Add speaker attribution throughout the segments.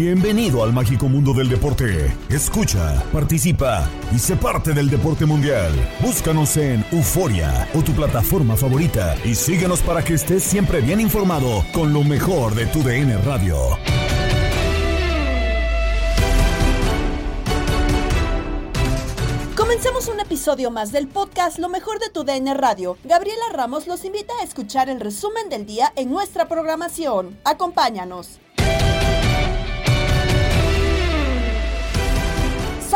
Speaker 1: Bienvenido al mágico mundo del deporte. Escucha, participa y sé parte del deporte mundial. Búscanos en Euforia o tu plataforma favorita y síguenos para que estés siempre bien informado con lo mejor de tu DN Radio.
Speaker 2: Comencemos un episodio más del podcast Lo mejor de tu DN Radio. Gabriela Ramos los invita a escuchar el resumen del día en nuestra programación. Acompáñanos.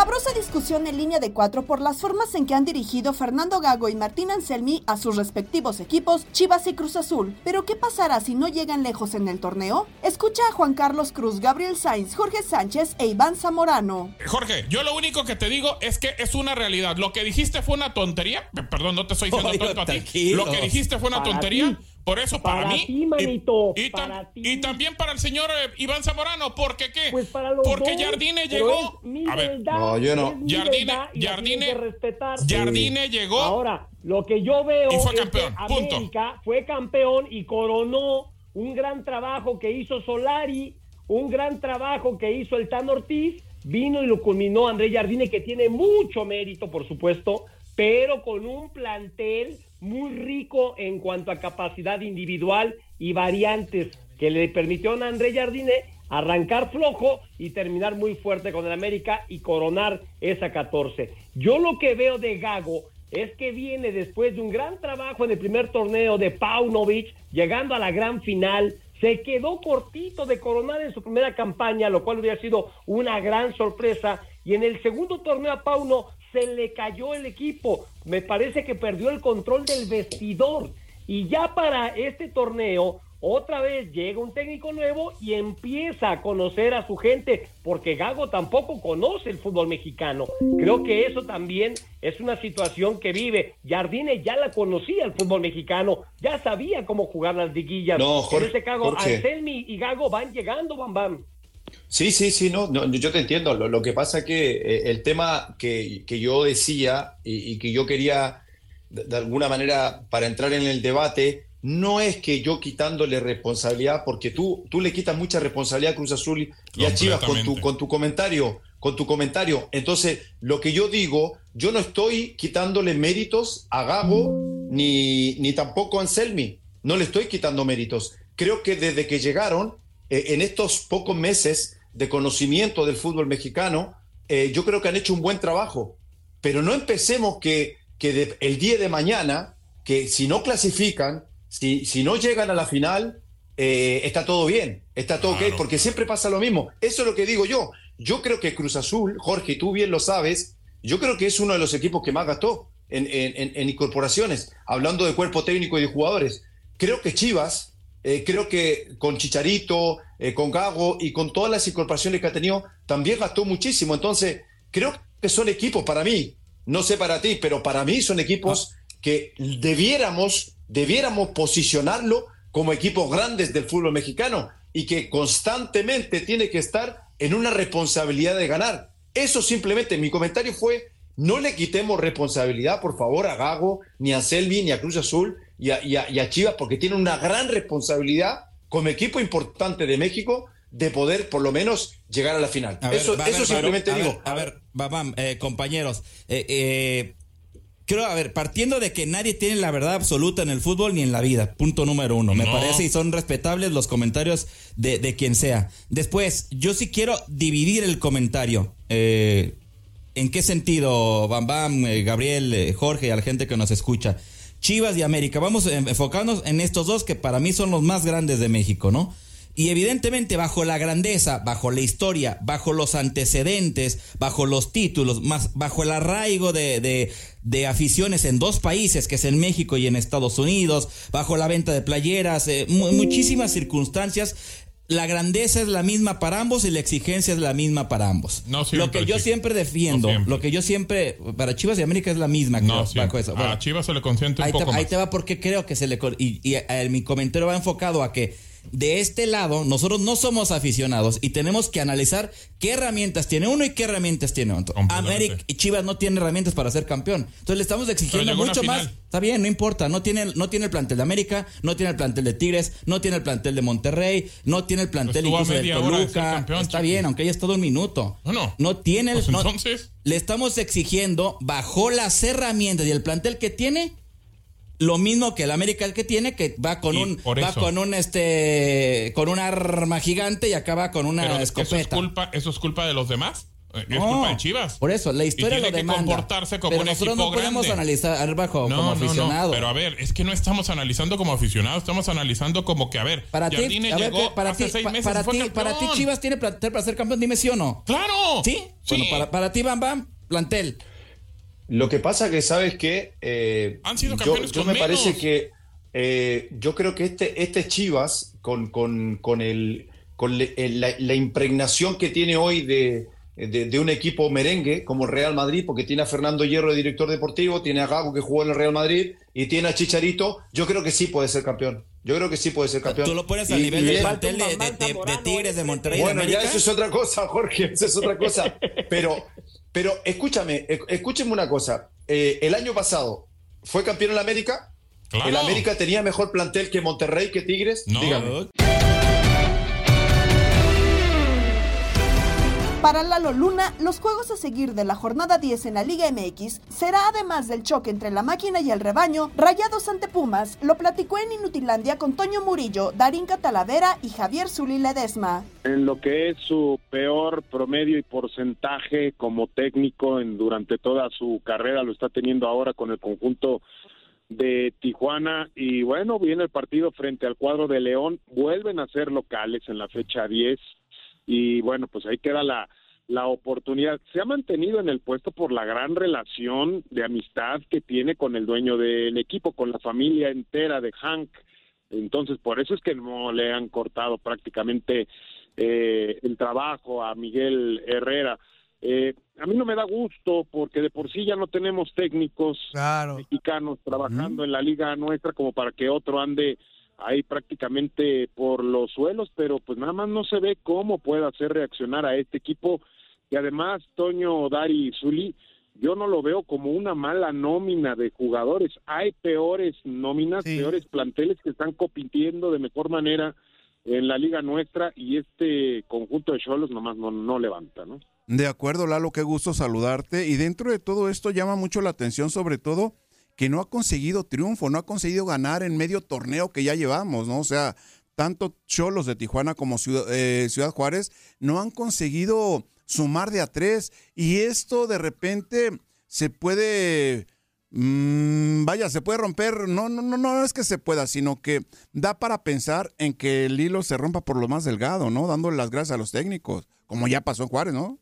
Speaker 2: Sabrosa discusión en línea de cuatro por las formas en que han dirigido Fernando Gago y Martín Anselmi a sus respectivos equipos, Chivas y Cruz Azul. Pero ¿qué pasará si no llegan lejos en el torneo? Escucha a Juan Carlos Cruz, Gabriel Sainz, Jorge Sánchez e Iván Zamorano.
Speaker 3: Jorge, yo lo único que te digo es que es una realidad. Lo que dijiste fue una tontería. Perdón, no te estoy diciendo
Speaker 4: Oye,
Speaker 3: tonto a ti. Lo que dijiste fue una tontería.
Speaker 4: ti.
Speaker 3: Por eso, para,
Speaker 4: Para
Speaker 3: mí.
Speaker 4: ti, manito,
Speaker 3: y, y tam-
Speaker 4: para ti.
Speaker 3: y también para el señor eh, Iván Zamorano. ¿Por qué qué?
Speaker 4: Pues para los
Speaker 3: Porque Jardine llegó.
Speaker 4: es
Speaker 3: A ver.
Speaker 4: verdad,
Speaker 5: No, yo no.
Speaker 4: es
Speaker 3: Jardine- Jardine-. Jardine llegó.
Speaker 4: Ahora, lo que yo veo
Speaker 3: Y fue
Speaker 4: es
Speaker 3: campeón,
Speaker 4: que
Speaker 3: punto.
Speaker 4: América fue campeón y coronó un gran trabajo que hizo Solari, un gran trabajo que hizo el Tan Ortiz, vino y lo culminó André Jardine, que tiene mucho mérito, por supuesto, pero con un plantel muy rico en cuanto a capacidad individual y variantes que le permitió a André Jardine arrancar flojo y terminar muy fuerte con el América y coronar esa 14. Yo lo que veo de Gago es que viene después de un gran trabajo en el primer torneo de Paunovic, llegando a la gran final, se quedó cortito de coronar en su primera campaña, lo cual hubiera sido una gran sorpresa, y en el segundo torneo a Pauno se le cayó el equipo, me parece que perdió el control del vestidor, y ya para este torneo otra vez llega un técnico nuevo y empieza a conocer a su gente, porque Gago tampoco conoce el fútbol mexicano. Creo que eso también es una situación que vive. Jardine ya la conocía el fútbol mexicano, ya sabía cómo jugar las liguillas.
Speaker 5: No, Jorge-
Speaker 4: en este caso,
Speaker 5: Jorge.
Speaker 4: Anselmi y Gago van llegando, Bam Bam.
Speaker 5: Sí, sí, sí, no, no, yo te entiendo. Lo, lo que pasa es que eh, el tema que, que yo decía y, y que yo quería, de, de alguna manera, para entrar en el debate, no es que yo quitándole responsabilidad, porque tú, tú le quitas mucha responsabilidad a Cruz Azul y a Chivas con tu, con tu comentario, con tu comentario. Entonces, lo que yo digo, yo no estoy quitándole méritos a Gago ni, ni tampoco a Anselmi. No le estoy quitando méritos. Creo que desde que llegaron, eh, en estos pocos meses de conocimiento del fútbol mexicano, eh, yo creo que han hecho un buen trabajo. Pero no empecemos que, que de- el día de mañana, que si no clasifican, si, si no llegan a la final, eh, está todo bien, está todo ok, porque siempre pasa lo mismo. Eso es lo que digo yo. Yo creo que Cruz Azul, Jorge, tú bien lo sabes, yo creo que es uno de los equipos que más gastó en- en incorporaciones, hablando de cuerpo técnico y de jugadores. Creo que Chivas eh, creo que con Chicharito, eh, con Gago y con todas las incorporaciones que ha tenido, también gastó muchísimo. Entonces, creo que son equipos para mí, no sé para ti, pero para mí son equipos que debiéramos, debiéramos posicionarlo como equipos grandes del fútbol mexicano y que constantemente tiene que estar en una responsabilidad de ganar. Eso simplemente, mi comentario fue, no le quitemos responsabilidad, por favor, a Gago, ni a Selvi, ni a Cruz Azul, y a, Chivas, porque tiene una gran responsabilidad como equipo importante de México de poder por lo menos llegar a la final. eso, eso simplemente digo.
Speaker 6: a ver, babam, eh, compañeros, eh, eh, creo, a ver, partiendo de que nadie tiene la verdad absoluta en el fútbol ni en la vida, punto número uno, me parece y son respetables los comentarios de, de, quien sea. Después, yo sí quiero dividir el comentario. ¿En qué sentido, Bam Bam, Gabriel, Jorge, a la gente que nos escucha? Chivas y América. Vamos a enfocarnos en estos dos que para mí son los más grandes de México, ¿no? Y evidentemente bajo la grandeza, bajo la historia, bajo los antecedentes, bajo los títulos, más bajo el arraigo de, de, aficiones en dos países, que es en México y en Estados Unidos, bajo la venta de playeras, eh, muchísimas circunstancias, la grandeza es la misma para ambos y la exigencia es la misma para ambos. No lo que yo siempre defiendo, lo que yo siempre, para Chivas y América es la misma.
Speaker 3: No, a Chivas se le consiente un
Speaker 6: ahí
Speaker 3: poco
Speaker 6: te,
Speaker 3: más.
Speaker 6: Ahí te va porque creo que se le... Y, y eh, mi comentario va enfocado a que de este lado, nosotros no somos aficionados y tenemos que analizar qué herramientas tiene uno y qué herramientas tiene otro. América y Chivas no tienen herramientas para ser campeón. Entonces le estamos exigiendo mucho más. Está bien, no importa. No tiene, no tiene el plantel de América, no tiene el plantel de Tigres, no tiene el plantel de Monterrey, no tiene el plantel incluso de Toluca. está bien, aunque haya estado un minuto.
Speaker 3: No,
Speaker 6: no. tiene
Speaker 3: el. Pues entonces.
Speaker 6: le estamos exigiendo, bajo las herramientas y el plantel que tiene, lo mismo que el América que tiene, que va con un va con un este con un arma gigante y acaba con una escopeta.
Speaker 3: Eso es culpa, eso es culpa de los demás. Es culpa de Chivas.
Speaker 6: Por eso, la historia lo demanda.
Speaker 3: Que comportarse como
Speaker 6: pero nosotros no podemos analizar bajo como aficionado.
Speaker 3: pero a ver, es que no estamos analizando como aficionado, estamos analizando como que, a ver,
Speaker 6: para ti, a ver, para ti, para, ti, para ti Chivas tiene plantel para ser campeón, dime sí o no.
Speaker 3: ¡Claro!
Speaker 6: ¿Sí? sí. Bueno, para, para ti, Bam Bam, plantel.
Speaker 5: Lo que pasa que, ¿sabes que
Speaker 3: eh, Han sido campeones
Speaker 5: yo, me parece que eh, yo creo que este, este Chivas, con, con, con, el, con la, impregnación que tiene hoy de, de, un equipo merengue como el Real Madrid, porque tiene a Fernando Hierro de director deportivo, tiene a Gago que jugó en el Real Madrid y tiene a Chicharito, yo creo que sí puede ser campeón. Yo creo que sí puede ser campeón.
Speaker 6: Tú lo pones a nivel plantel de, de, Tigres, de Monterrey.
Speaker 5: Bueno, ya eso es otra cosa, Jorge, eso es otra cosa. Pero, pero escúchame, escúcheme una cosa. Eh, el año pasado fue campeón en la América. ¿El América tenía mejor plantel que Monterrey, que Tigres?
Speaker 3: No.
Speaker 5: Dígame.
Speaker 2: Para Lalo Luna, los juegos a seguir de la jornada 10 en la Liga MX será además del choque entre la máquina y el rebaño, Rayados ante Pumas, lo platicó en Inutilandia con Toño Murillo, Darín Catalavera y Javier Zuli Ledesma.
Speaker 7: En lo que es su peor promedio y porcentaje como técnico en, durante toda su carrera, lo está teniendo ahora con el conjunto de Tijuana. Y bueno, viene el partido frente al cuadro de León, vuelven a ser locales en la fecha 10 y bueno, pues ahí queda la, la oportunidad. Se ha mantenido en el puesto por la gran relación de amistad que tiene con el dueño del equipo, con la familia entera de Hank. Entonces, por eso es que no le han cortado prácticamente eh, el trabajo a Miguel Herrera. Eh, a mí no me da gusto porque de por sí ya no tenemos técnicos mexicanos trabajando en la liga nuestra como para que otro ande ahí prácticamente por los suelos, pero pues nada más no se ve cómo puede hacer reaccionar a este equipo y además Toño Dari Zuli yo no lo veo como una mala nómina de jugadores. Hay peores nóminas, peores planteles que están compitiendo de mejor manera en la liga nuestra y este conjunto de cholos nomás no, no levanta, ¿no?
Speaker 8: De acuerdo, Lalo, qué gusto saludarte. Y dentro de todo esto llama mucho la atención, sobre todo, que no ha conseguido triunfo, no ha conseguido ganar en medio torneo que ya llevamos, ¿no? O sea, tanto Cholos de Tijuana como Ciudad, eh, Ciudad Juárez no han conseguido sumar de a tres y esto de repente se puede, mm, vaya, se puede romper, no, no, no, no es que se pueda, sino que da para pensar en que el hilo se rompa por lo más delgado, ¿no? Dándole las gracias a los técnicos, como ya pasó en Juárez, ¿no?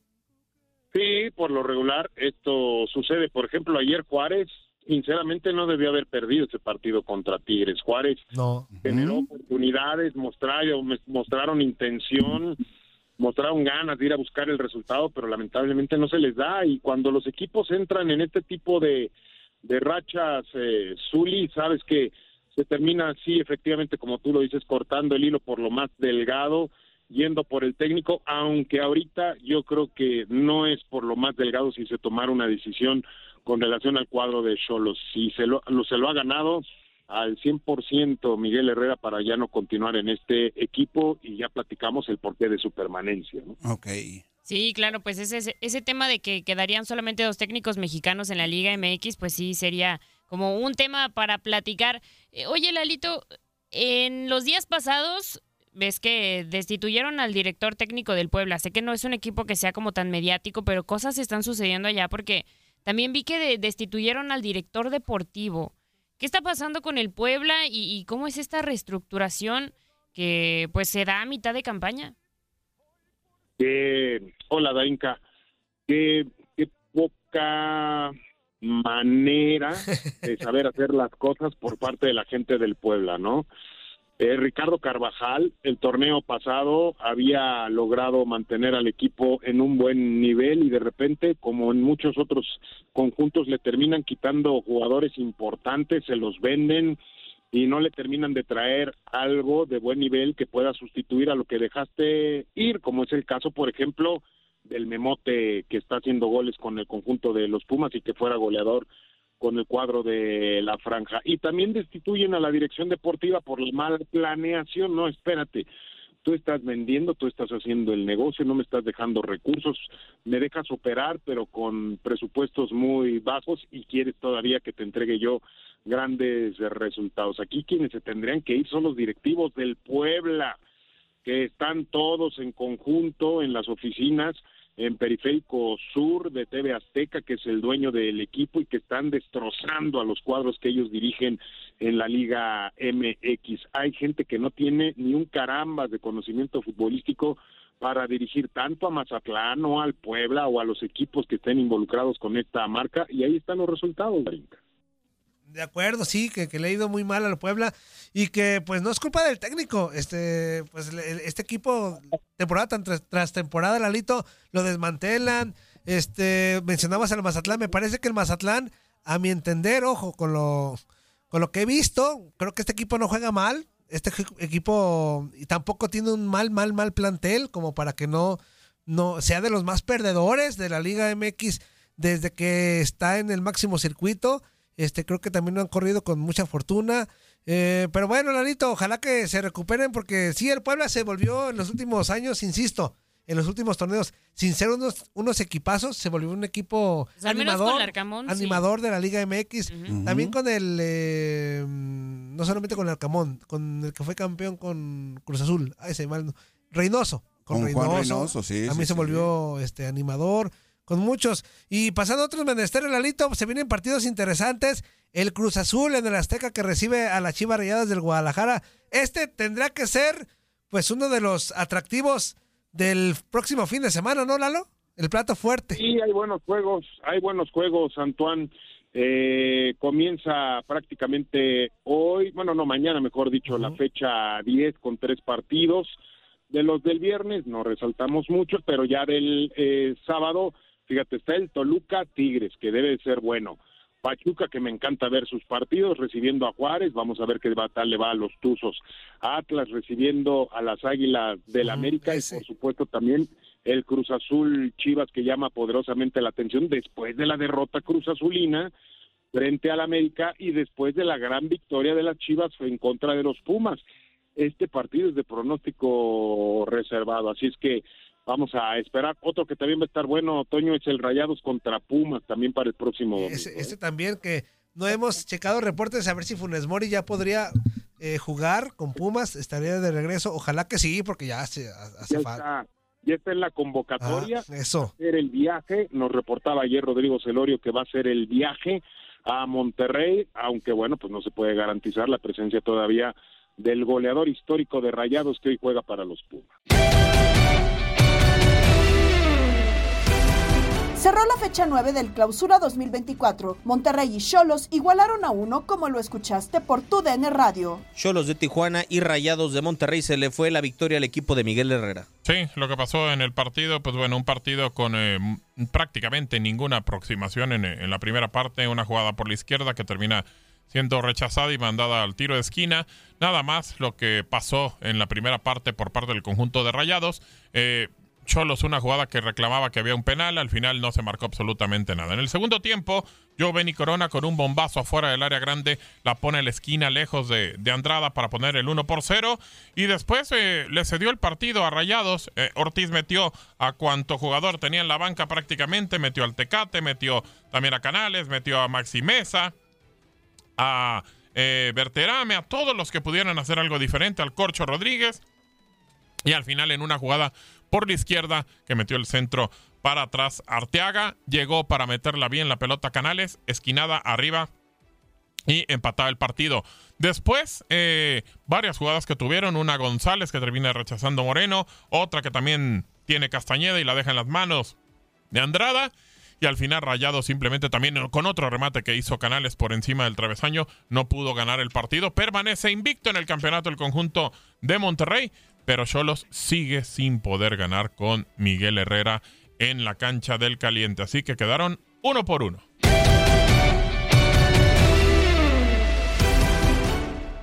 Speaker 7: Sí, por lo regular esto sucede. Por ejemplo, ayer Juárez sinceramente no debió haber perdido ese partido contra Tigres. Juárez
Speaker 9: no.
Speaker 7: generó oportunidades, mostraron, mostraron intención, mostraron ganas de ir a buscar el resultado, pero lamentablemente no se les da. Y cuando los equipos entran en este tipo de, de rachas, eh, Zuli, sabes que se termina así, efectivamente, como tú lo dices, cortando el hilo por lo más delgado, yendo por el técnico, aunque ahorita yo creo que no es por lo más delgado si se tomara una decisión con relación al cuadro de Cholos. Si se lo, se lo ha ganado al 100% Miguel Herrera para ya no continuar en este equipo y ya platicamos el porqué de su permanencia. ¿no?
Speaker 8: Ok.
Speaker 10: Sí, claro, pues ese, ese tema de que quedarían solamente dos técnicos mexicanos en la Liga MX, pues sí sería como un tema para platicar. Eh, oye, Lalito, en los días pasados ves que destituyeron al director técnico del Puebla. Sé que no es un equipo que sea como tan mediático, pero cosas están sucediendo allá porque también vi que destituyeron al director deportivo. ¿Qué está pasando con el Puebla y, cómo es esta reestructuración que pues se da a mitad de campaña?
Speaker 7: hola, Dainka. Qué, qué poca manera de saber hacer las cosas por parte de la gente del Puebla, ¿no? Eh, Ricardo Carvajal, el torneo pasado había logrado mantener al equipo en un buen nivel y de repente, como en muchos otros conjuntos, le terminan quitando jugadores importantes, se los venden y no le terminan de traer algo de buen nivel que pueda sustituir a lo que dejaste ir, como es el caso, por ejemplo, del Memote que está haciendo goles con el conjunto de los Pumas y que fuera goleador con el cuadro de la franja. Y también destituyen a la dirección deportiva por la mala planeación. No, espérate, tú estás vendiendo, tú estás haciendo el negocio, no me estás dejando recursos, me dejas operar, pero con presupuestos muy bajos y quieres todavía que te entregue yo grandes resultados. Aquí quienes se tendrían que ir son los directivos del Puebla, que están todos en conjunto en las oficinas en Periférico Sur de TV Azteca, que es el dueño del equipo y que están destrozando a los cuadros que ellos dirigen en la Liga MX. Hay gente que no tiene ni un caramba de conocimiento futbolístico para dirigir tanto a Mazatlán o al Puebla o a los equipos que estén involucrados con esta marca y ahí están los resultados, Brinca.
Speaker 9: De acuerdo, sí, que, le ha ido muy mal al Puebla y que pues no es culpa del técnico. Este, pues este equipo, temporada tras, tras temporada, Lalito, lo desmantelan. Este, mencionabas al Mazatlán, me parece que el Mazatlán, a mi entender, ojo, con lo, con lo que he visto, creo que este equipo no juega mal. Este equipo y tampoco tiene un mal, mal, mal plantel como para que no, no sea de los más perdedores de la Liga MX desde que está en el máximo circuito. Este, creo que también lo han corrido con mucha fortuna. Eh, pero bueno, Lanito, ojalá que se recuperen porque sí, el Puebla se volvió en los últimos años, insisto, en los últimos torneos, sin ser unos, unos equipazos, se volvió un equipo
Speaker 10: pues
Speaker 9: animador, animador de la Liga MX. También con el, eh, no solamente con el Arcamón, con el que fue campeón con Cruz Azul, ah, ese mal, Reynoso. Con,
Speaker 8: Reynoso, Reynoso, sí.
Speaker 9: También se volvió este animador con muchos. Y pasando a otros menesteres, Lalito, se vienen partidos interesantes. El Cruz Azul en el Azteca que recibe a las Chivas Rayadas del Guadalajara. Este tendrá que ser, pues, uno de los atractivos del próximo fin de semana, ¿no, Lalo? El plato fuerte.
Speaker 7: Sí, hay buenos juegos, hay buenos juegos, Antoine. Eh, comienza prácticamente hoy, bueno, no, mañana, mejor dicho, la fecha 10 con tres partidos. De los del viernes no resaltamos mucho, pero ya del eh, sábado Fíjate, está el Toluca Tigres, que debe ser bueno. Pachuca, que me encanta ver sus partidos, recibiendo a Juárez, vamos a ver qué tal le va a los Tuzos. Atlas recibiendo a las Águilas del América y por supuesto también el Cruz Azul Chivas que llama poderosamente la atención después de la derrota Cruz Azulina frente al América y después de la gran victoria de las Chivas en contra de los Pumas. Este partido es de pronóstico reservado, así es que Vamos a esperar. Otro que también va a estar bueno, Toño, es el Rayados contra Pumas, también para el próximo domingo.
Speaker 9: ¿eh? también que no hemos checado reportes a ver si Funes Mori ya podría eh, jugar con Pumas, estaría de regreso. Ojalá que sí, porque ya hace, hace falta.
Speaker 7: Ya está en la convocatoria.
Speaker 9: Ah, eso.
Speaker 7: Va a el viaje. Nos reportaba ayer Rodrigo Celorio que va a ser el viaje a Monterrey, aunque bueno, pues no se puede garantizar la presencia todavía del goleador histórico de Rayados que hoy juega para los Pumas.
Speaker 2: Cerró la fecha 9 del Clausura 2024. Monterrey y Cholos igualaron a uno, como lo escuchaste por tu DN Radio.
Speaker 11: Cholos de Tijuana y Rayados de Monterrey se le fue la victoria al equipo de Miguel Herrera.
Speaker 3: Sí, lo que pasó en el partido, pues bueno, un partido con eh, prácticamente ninguna aproximación en, en la primera parte, una jugada por la izquierda que termina siendo rechazada y mandada al tiro de esquina. Nada más lo que pasó en la primera parte por parte del conjunto de Rayados. Eh, Cholos una jugada que reclamaba que había un penal, al final no se marcó absolutamente nada. En el segundo tiempo, Benny Corona con un bombazo afuera del área grande la pone en la esquina lejos de, de Andrada para poner el 1 por 0 y después eh, le cedió el partido a Rayados. Eh, Ortiz metió a cuanto jugador tenía en la banca prácticamente, metió al Tecate, metió también a Canales, metió a Maxi Mesa, a eh, Berterame, a todos los que pudieran hacer algo diferente, al Corcho Rodríguez. Y al final en una jugada por la izquierda que metió el centro para atrás. Arteaga llegó para meterla bien la pelota Canales, esquinada arriba y empataba el partido. Después, eh, varias jugadas que tuvieron, una González que termina rechazando Moreno, otra que también tiene Castañeda y la deja en las manos de Andrada. Y al final Rayado simplemente también con otro remate que hizo Canales por encima del travesaño no pudo ganar el partido. Permanece invicto en el campeonato el conjunto de Monterrey pero Cholos sigue sin poder ganar con Miguel Herrera en la cancha del caliente. Así que quedaron uno por uno.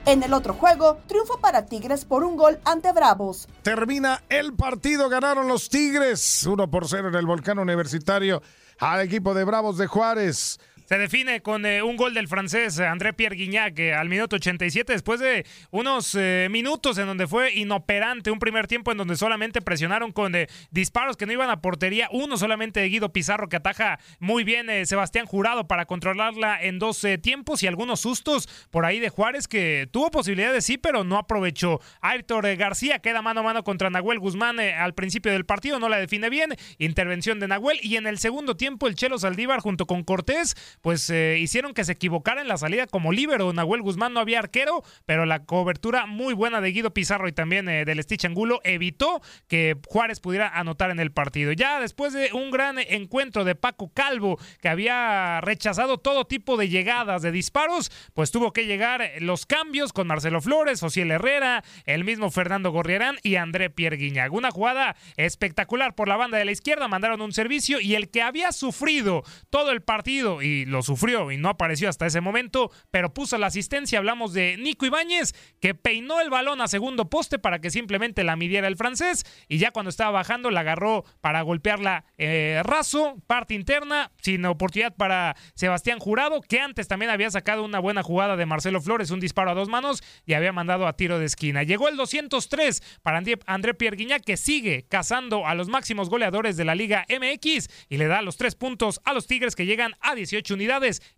Speaker 2: En el otro juego, triunfo para Tigres por un gol ante Bravos.
Speaker 12: Termina el partido, ganaron los Tigres, 1 por 0 en el Volcán Universitario al equipo de Bravos de Juárez.
Speaker 13: Se define con eh, un gol del francés André Pierre Guignac eh, al minuto 87 después de unos eh, minutos en donde fue inoperante un primer tiempo en donde solamente presionaron con disparos que no iban a portería, uno solamente de Guido Pizarro que ataja muy bien Sebastián Jurado para controlarla en dos tiempos y algunos sustos por ahí de Juárez que tuvo posibilidades sí, pero no aprovechó. Aitor García queda mano a mano contra Nahuel Guzmán al principio del partido, no la define bien, intervención de Nahuel y en el segundo tiempo el Chelo Saldívar junto con Cortés pues eh, hicieron que se equivocara en la salida como líbero. Nahuel Guzmán no había arquero, pero la cobertura muy buena de Guido Pizarro y también eh, del Stitch Angulo evitó que Juárez pudiera anotar en el partido. Ya después de un gran encuentro de Paco Calvo, que había rechazado todo tipo de llegadas, de disparos, pues tuvo que llegar los cambios con Marcelo Flores, Ociel Herrera, el mismo Fernando Gorriarán y André Pierre Guiñag. Una jugada espectacular por la banda de la izquierda, mandaron un servicio y el que había sufrido todo el partido y lo sufrió y no apareció hasta ese momento, pero puso la asistencia. Hablamos de Nico Ibáñez, que peinó el balón a segundo poste para que simplemente la midiera el francés y ya cuando estaba bajando la agarró para golpearla eh, raso, parte interna, sin oportunidad para Sebastián Jurado, que antes también había sacado una buena jugada de Marcelo Flores, un disparo a dos manos y había mandado a tiro de esquina. Llegó el 203 para André Pierre Guignac, que sigue cazando a los máximos goleadores de la Liga MX y le da los tres puntos a los Tigres que llegan a 18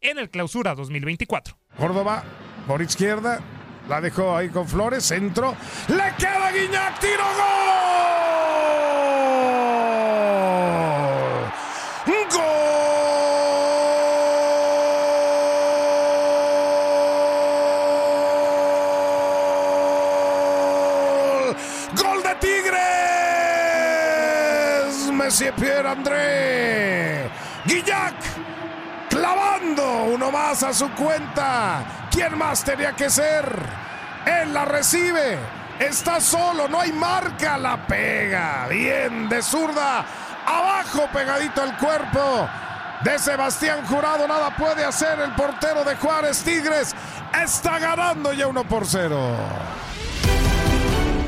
Speaker 13: en el clausura 2024.
Speaker 12: Córdoba por izquierda, la dejó ahí con Flores, centro, le queda Guiñac, tiro gol. ¡Gol! ¡Gol de Tigres! Messi Pierre André. A su cuenta. ¿Quién más tenía que ser? Él la recibe. Está solo, no hay marca, la pega. Bien, de zurda. Abajo, pegadito al cuerpo. De Sebastián Jurado nada puede hacer el portero de Juárez Tigres. Está ganando ya uno por cero.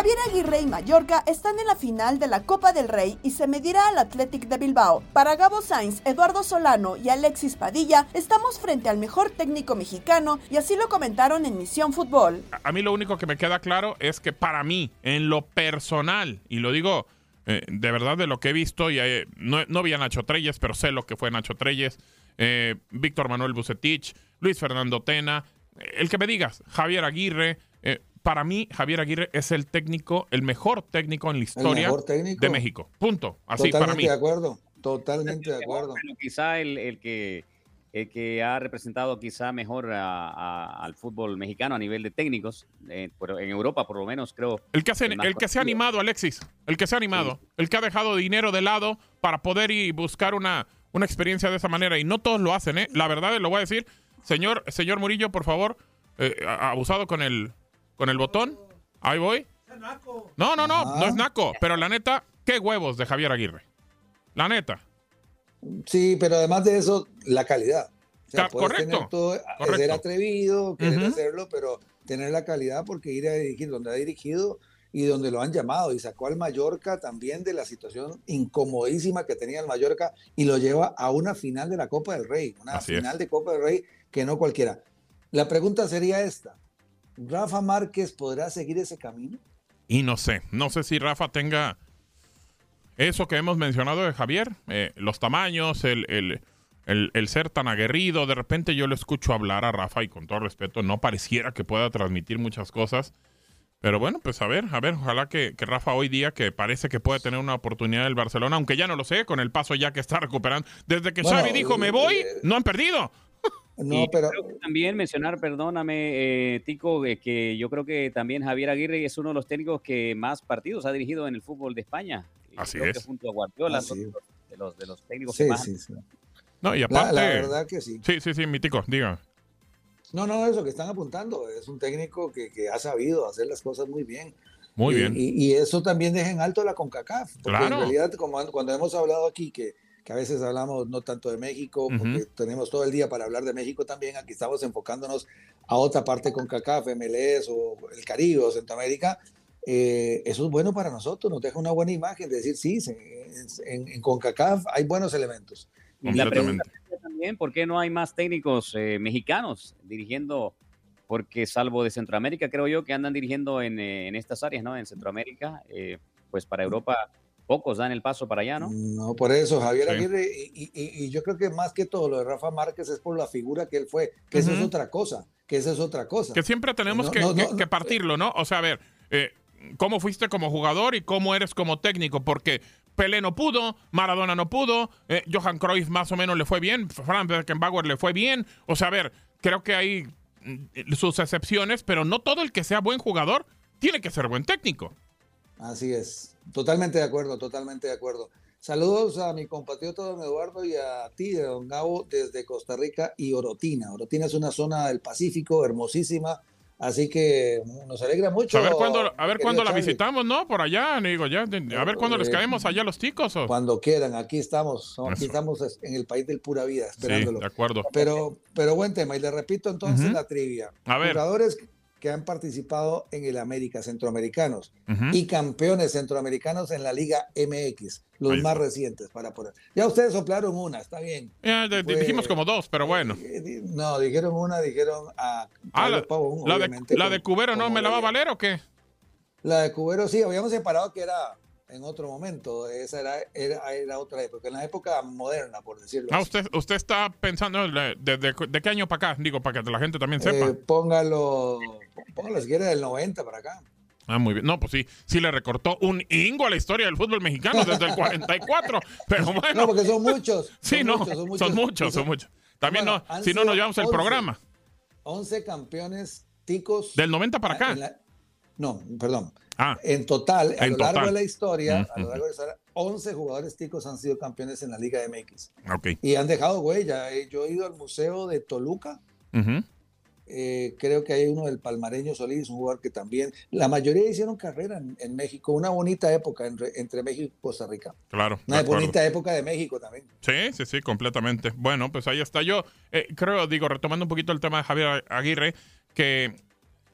Speaker 2: Javier Aguirre y Mallorca están en la final de la Copa del Rey y se medirá al Athletic de Bilbao. Para Gabo Sainz, Eduardo Solano y Alexis Padilla, estamos frente al mejor técnico mexicano y así lo comentaron en Misión Fútbol.
Speaker 3: A mí lo único que me queda claro es que para mí, en lo personal, y lo digo eh, de verdad de lo que he visto, y eh, no, no, vi a Nacho Treyes, pero sé lo que fue Nacho Treyes, eh, Víctor Manuel Bucetich, Luis Fernando Tena, el que me digas, Javier Aguirre, para mí, Javier Aguirre es el técnico, el mejor técnico en la historia de México. Punto. Así
Speaker 14: Totalmente
Speaker 3: para mí.
Speaker 14: de acuerdo. Totalmente de acuerdo.
Speaker 15: Pero quizá el, el, que, el que ha representado quizá mejor a, a, al fútbol mexicano a nivel de técnicos, eh, pero en Europa por lo menos creo.
Speaker 3: El que, hace, el que se ha animado, Alexis. El que se ha animado. Sí. El que ha dejado dinero de lado para poder ir y buscar una, una experiencia de esa manera. Y no todos lo hacen, ¿eh? La verdad, lo voy a decir. Señor, señor Murillo, por favor, eh, abusado con el con el botón. Ahí voy. No, no, no, no es naco. Pero la neta, qué huevos de Javier Aguirre. La neta.
Speaker 14: Sí, pero además de eso, la calidad. O sea,
Speaker 3: correcto,
Speaker 14: todo,
Speaker 3: correcto.
Speaker 14: Ser atrevido, querer uh -huh. hacerlo, pero tener la calidad porque ir a dirigir donde ha dirigido y donde lo han llamado y sacó al Mallorca también de la situación incomodísima que tenía el Mallorca y lo lleva a una final de la Copa del Rey, una
Speaker 3: Así
Speaker 14: final
Speaker 3: es.
Speaker 14: de Copa del Rey que no cualquiera. La pregunta sería esta, ¿Rafa Márquez podrá seguir ese camino?
Speaker 3: Y no sé, no sé si Rafa tenga eso que hemos mencionado de Javier, eh, los tamaños, el, el, el, el, ser tan aguerrido. De repente yo le escucho hablar a Rafa y con todo respeto, no pareciera que pueda transmitir muchas cosas. Pero bueno, pues a ver, a ver, ojalá que, que Rafa hoy día, que parece que puede tener una oportunidad del Barcelona, aunque ya no lo sé, con el paso ya que está recuperando. Desde que bueno, Xavi dijo, me voy, eh, no han perdido.
Speaker 15: No, y pero también mencionar, perdóname, eh, Tico, eh, que yo creo que también Javier Aguirre es uno de los técnicos que más partidos ha dirigido en el fútbol de España.
Speaker 3: Así
Speaker 15: creo
Speaker 3: es.
Speaker 15: Que junto a Guardiola,
Speaker 14: Así
Speaker 15: son de los, de los técnicos
Speaker 14: sí,
Speaker 15: que más.
Speaker 14: Sí, sí.
Speaker 3: No, y aparte.
Speaker 14: La, la, verdad que sí.
Speaker 3: Sí, sí, sí, mi Tico, diga.
Speaker 14: No, no, eso que están apuntando. Es un técnico que, que ha sabido hacer las cosas muy bien.
Speaker 3: Muy
Speaker 14: y,
Speaker 3: bien.
Speaker 14: Y, y, eso también deja en alto la CONCACAF. Porque
Speaker 3: claro.
Speaker 14: en realidad, como cuando hemos hablado aquí que que a veces hablamos no tanto de México, porque uh -huh. tenemos todo el día para hablar de México también, aquí estamos enfocándonos a otra parte con CACAF, MLS o el Caribe o Centroamérica, eh, eso es bueno para nosotros, nos deja una buena imagen de decir, sí, en, en CONCACAF hay buenos elementos.
Speaker 15: Y la pregunta también, ¿por qué no hay más técnicos eh, mexicanos dirigiendo? Porque salvo de Centroamérica, creo yo, que andan dirigiendo en, eh, en estas áreas, ¿no? En Centroamérica, eh, pues para Europa pocos dan el paso para allá, ¿no?
Speaker 14: No, por eso, Javier sí. Aguirre, y, y, y, yo creo que más que todo lo de Rafa Márquez es por la figura que él fue, que uh -huh. eso es otra cosa, que eso es otra cosa.
Speaker 3: Que siempre tenemos no, que, no, que, no, que, partirlo, ¿no? O sea, a ver, eh, ¿cómo fuiste como jugador y cómo eres como técnico? Porque Pelé no pudo, Maradona no pudo, eh, Johan Cruyff más o menos le fue bien, Frank Beckenbauer le fue bien, o sea, a ver, creo que hay mm, sus excepciones, pero no todo el que sea buen jugador tiene que ser buen técnico.
Speaker 14: Así es, totalmente de acuerdo, totalmente de acuerdo. Saludos a mi compatriota don Eduardo y a ti, don Gabo, desde Costa Rica y Orotina. Orotina es una zona del Pacífico hermosísima, así que nos alegra mucho.
Speaker 3: A ver cuándo, a ver cuándo la visitamos, ¿no? Por allá, digo, ya, a ver cuándo les caemos allá los ticos. ¿o?
Speaker 14: Cuando quieran, aquí estamos, aquí estamos en el país del pura vida, esperándolo.
Speaker 3: Sí, de acuerdo.
Speaker 14: Pero, pero buen tema, y le repito entonces uh -huh. la trivia.
Speaker 3: A ver.
Speaker 14: Jugadores que han participado en el América Centroamericanos uh -huh. y campeones centroamericanos en la Liga MX, los Ahí más recientes para poner. Ya ustedes soplaron una, está bien.
Speaker 3: Ya, de, Fue, dijimos como dos, pero bueno.
Speaker 14: Eh, no, dijeron una, dijeron a
Speaker 3: ah, la, Pavón, la, de, ¿La de Cubero no me la va a valer o qué?
Speaker 14: La de Cubero sí, habíamos separado que era en otro momento. Esa era, era, era, otra época, en la época moderna, por decirlo
Speaker 3: ah,
Speaker 14: así.
Speaker 3: Usted, usted está pensando de, de, de, de, qué año para acá, digo, para que la gente también sepa.
Speaker 14: Eh, póngalo, póngalo si quiere del 90 para acá.
Speaker 3: Ah, muy bien. No, pues sí, sí le recortó un ingo a la historia del fútbol mexicano desde el 44, pero bueno.
Speaker 14: No, porque son muchos. Son
Speaker 3: sí, no,
Speaker 14: muchos, son muchos,
Speaker 3: son muchos, son muchos. También bueno, no, si no nos llevamos el 11, programa.
Speaker 14: 11 campeones ticos.
Speaker 3: Del 90 para acá.
Speaker 14: La, no, perdón. En total, a lo largo de la historia, a lo largo de la historia, 11 jugadores ticos han sido campeones en la Liga MX.
Speaker 3: Ok.
Speaker 14: Y han dejado huella. Eh, Yo he ido al Museo de Toluca. Eh, creo que hay uno del Palmareño Solís, un jugador que también. La mayoría hicieron carrera en, en México. Una bonita época entre, entre México y Costa Rica.
Speaker 3: Claro.
Speaker 14: Una bonita época de México también.
Speaker 3: Sí, sí, sí, completamente. Bueno, pues ahí está. Yo eh, creo, digo, retomando un poquito el tema de Javier Aguirre, que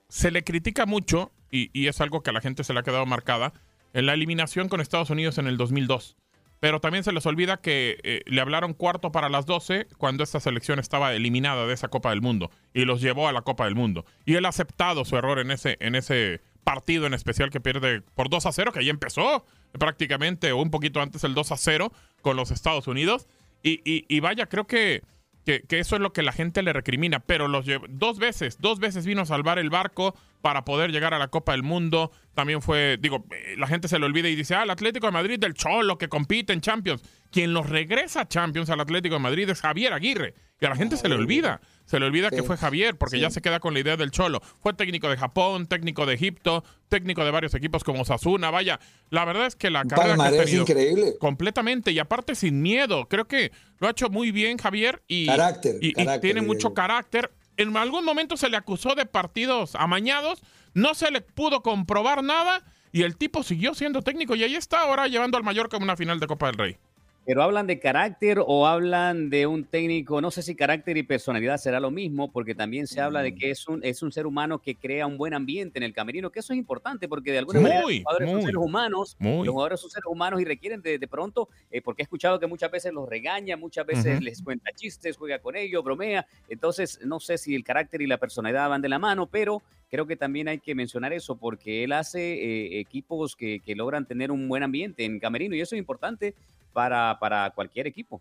Speaker 3: se le critica mucho, y, es algo que a la gente se le ha quedado marcada, en la eliminación con Estados Unidos en el 2002. Pero también se les olvida que eh, le hablaron cuarto para las 12 cuando esta selección estaba eliminada de esa Copa del Mundo y los llevó a la Copa del Mundo. Y él ha aceptado su error en ese, en ese partido en especial que pierde por 2 a 0, que ahí empezó prácticamente o un poquito antes el 2 a 0 con los Estados Unidos. Y, vaya, creo que, que, que eso es lo que la gente le recrimina. Pero los dos veces, dos veces vino a salvar el barco para poder llegar a la Copa del Mundo. También fue, digo, eh, la gente se le olvida y dice, ah, el Atlético de Madrid del Cholo que compite en Champions. Quien los regresa a Champions al Atlético de Madrid es Javier Aguirre. Y a la gente se le olvida. Se le olvida que fue Javier, porque ya se queda con la idea del Cholo. Fue técnico de Japón, técnico de Egipto, técnico de varios equipos como Sasuna. Vaya, la verdad es que la carrera que ha tenido-
Speaker 14: increíble.
Speaker 3: Completamente, y aparte sin miedo. Creo que lo ha hecho muy bien Javier y,
Speaker 14: Carácter,
Speaker 3: y- y
Speaker 14: carácter,
Speaker 3: tiene mucho carácter. En algún momento se le acusó de partidos amañados, no se le pudo comprobar nada y el tipo siguió siendo técnico y ahí está ahora llevando al Mallorca una final de Copa del Rey.
Speaker 15: Pero hablan de carácter o hablan de un técnico, no sé si carácter y personalidad será lo mismo, porque también se habla de
Speaker 3: Mm.
Speaker 15: que es un, es un ser humano que crea un buen ambiente en el camerino, que eso es importante, porque de alguna
Speaker 3: Muy,
Speaker 15: manera los jugadores son seres humanos,
Speaker 3: muy.
Speaker 15: los jugadores son seres humanos y requieren de, de pronto, eh, porque he escuchado que muchas veces los regaña, muchas veces les cuenta chistes, juega con ellos, bromea, entonces no sé si el carácter y la personalidad van de la mano, pero creo que también hay que mencionar eso, porque él hace eh, equipos que, que logran tener un buen ambiente en camerino y eso es importante para, para cualquier equipo.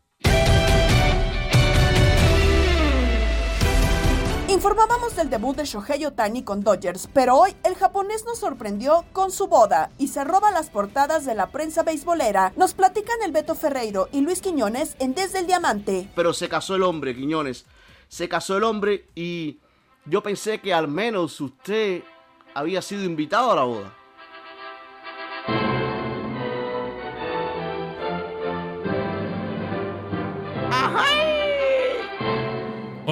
Speaker 2: Informábamos del debut de Shohei Otani con Dodgers, pero hoy el japonés nos sorprendió con su boda y se roba las portadas de la prensa beisbolera. Nos platican el Beto Ferreiro y Luis Quiñones en Desde el Diamante.
Speaker 16: Pero se casó el hombre, Quiñones. Se casó el hombre y yo pensé que al menos usted había sido invitado a la boda.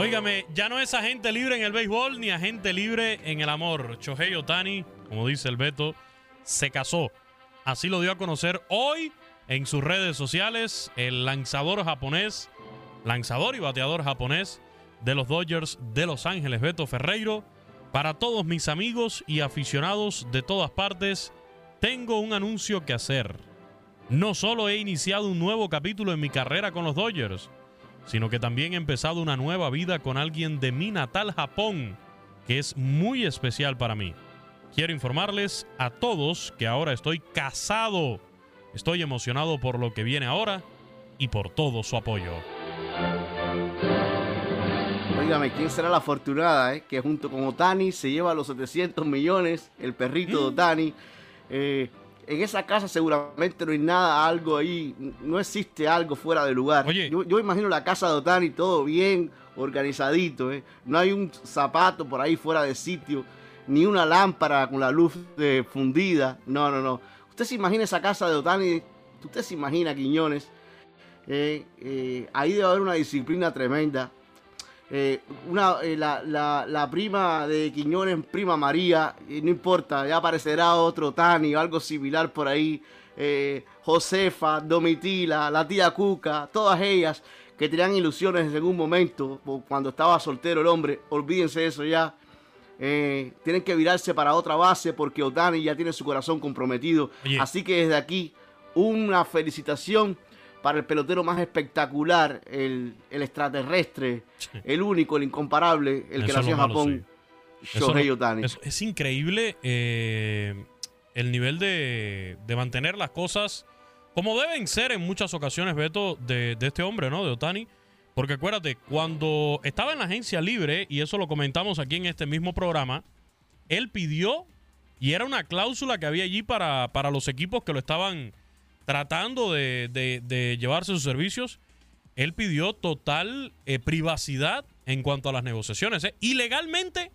Speaker 17: Óigame, ya no es agente libre en el béisbol ni agente libre en el amor. Shohei Otani, como dice el Beto, se casó. Así lo dio a conocer hoy en sus redes sociales el lanzador japonés, lanzador y bateador japonés de los Dodgers de Los Ángeles, Beto Ferreiro. Para todos mis amigos y aficionados de todas partes, tengo un anuncio que hacer. No solo he iniciado un nuevo capítulo en mi carrera con los Dodgers, sino que también he empezado una nueva vida con alguien de mi natal Japón, que es muy especial para mí. Quiero informarles a todos que ahora estoy casado. Estoy emocionado por lo que viene ahora y por todo su apoyo.
Speaker 16: Óigame, ¿quién será la afortunada, eh? Que junto con Otani se lleva los 700 millones, el perrito de Otani. Eh, en esa casa seguramente no hay nada, algo ahí, no existe algo fuera de lugar. Yo, yo imagino la casa de Otani todo bien organizadito, ¿eh? No hay un zapato por ahí fuera de sitio, ni una lámpara con la luz eh, fundida. No, no, no. Usted se imagina esa casa de Otani, usted se imagina, Quiñones. eh, eh, ahí debe haber una disciplina tremenda. Eh, una, eh, la, la- la prima de Quiñones, prima María, y no importa, ya aparecerá otro Tani o algo similar por ahí. eh, Josefa, Domitila, la tía Cuca, todas ellas que tenían ilusiones en un momento, cuando estaba soltero el hombre, olvídense de eso ya. Eh, tienen que virarse para otra base porque Otani ya tiene su corazón comprometido. Así que desde aquí, una felicitación para el pelotero más espectacular, el, el extraterrestre, el único, el incomparable, el que
Speaker 17: Eso
Speaker 16: nació en Japón,
Speaker 17: Eso
Speaker 16: Shohei Otani.
Speaker 17: Es, es increíble eh, el nivel de, de mantener las cosas como deben ser en muchas ocasiones, Beto, de, de este hombre, ¿no? De Otani. Porque acuérdate, cuando estaba en la agencia libre, y eso lo comentamos aquí en este mismo programa, él pidió, y era una cláusula que había allí para, para los equipos que lo estaban tratando de, llevarse sus servicios, él pidió total eh, privacidad en cuanto a las negociaciones. ¿eh? Y legalmente,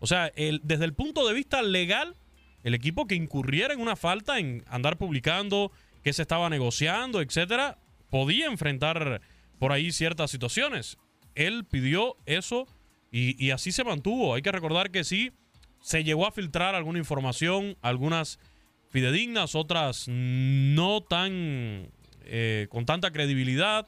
Speaker 17: o sea, desde el punto de vista legal, el equipo que incurriera en una falta, en andar publicando que se estaba negociando, etcétera, podía enfrentar por ahí ciertas situaciones. Él pidió eso y, y así se mantuvo. Hay que recordar que sí, se llegó a filtrar alguna información, algunas fidedignas, otras no tan eh, con tanta credibilidad.